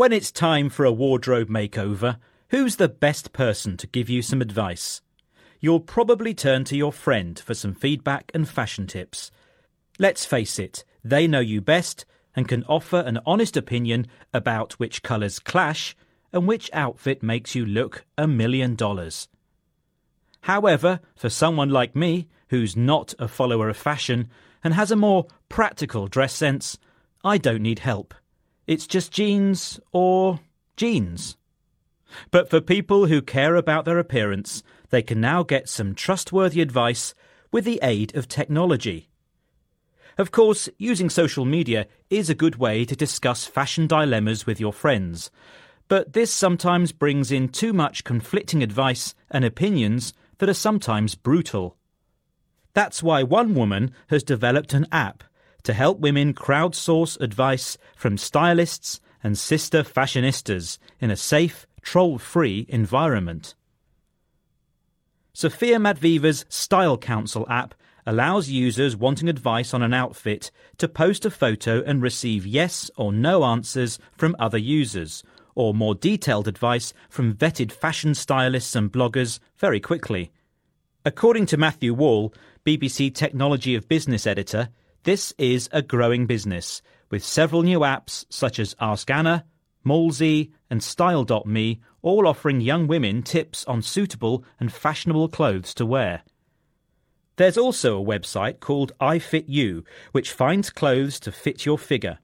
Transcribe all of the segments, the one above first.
When it's time for a wardrobe makeover, who's the best person to give you some advice? You'll probably turn to your friend for some feedback and fashion tips. Let's face it, they know you best and can offer an honest opinion about which colours clash and which outfit makes you look a million dollars. However, for someone like me, who's not a follower of fashion and has a more practical dress sense, I don't need help. It's just jeans or jeans. But for people who care about their appearance, they can now get some trustworthy advice with the aid of technology. Of course, using social media is a good way to discuss fashion dilemmas with your friends, but this sometimes brings in too much conflicting advice and opinions that are sometimes brutal. That's why one woman has developed an app to help women crowdsource advice from stylists and sister fashionistas in a safe, troll free environment. Sophia Matveeva's Style Counsel app allows users wanting advice on an outfit to post a photo and receive yes or no answers from other users, or more detailed advice from vetted fashion stylists and bloggers very quickly. According to Matthew Wall, BBC Technology of Business editor, this is a growing business, with several new apps such as Ask Anna, Mallzee, and Style.me all offering young women tips on suitable and fashionable clothes to wear. There's also a website called EyeFitU, which finds clothes to fit your figure.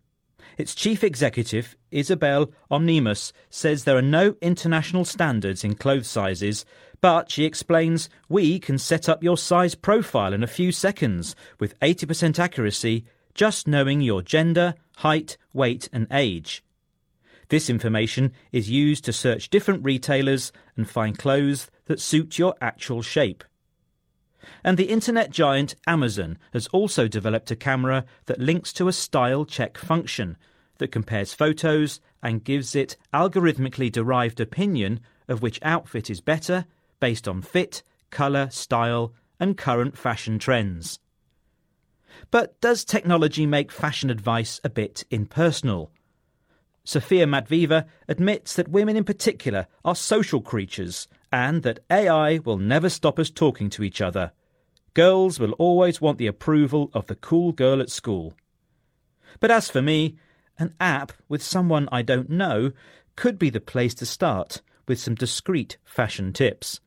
Its chief executive, Isabelle Ohnemus, says there are no international standards in clothes sizes, but she explains we can set up your size profile in a few seconds with 80% accuracy, just knowing your gender, height, weight, and age. This information is used to search different retailers and find clothes that suit your actual shape. And the internet giant Amazon has also developed a camera that links to a style check function that compares photos and gives it algorithmically derived opinion of which outfit is better based on fit, colour, style, and current fashion trends. But does technology make fashion advice a bit impersonal? Sophia Matveeva admits that women in particular are social creatures and that AI will never stop us talking to each other. Girls will always want the approval of the cool girl at school. But as for me, an app with someone I don't know could be the place to start with some discreet fashion tips.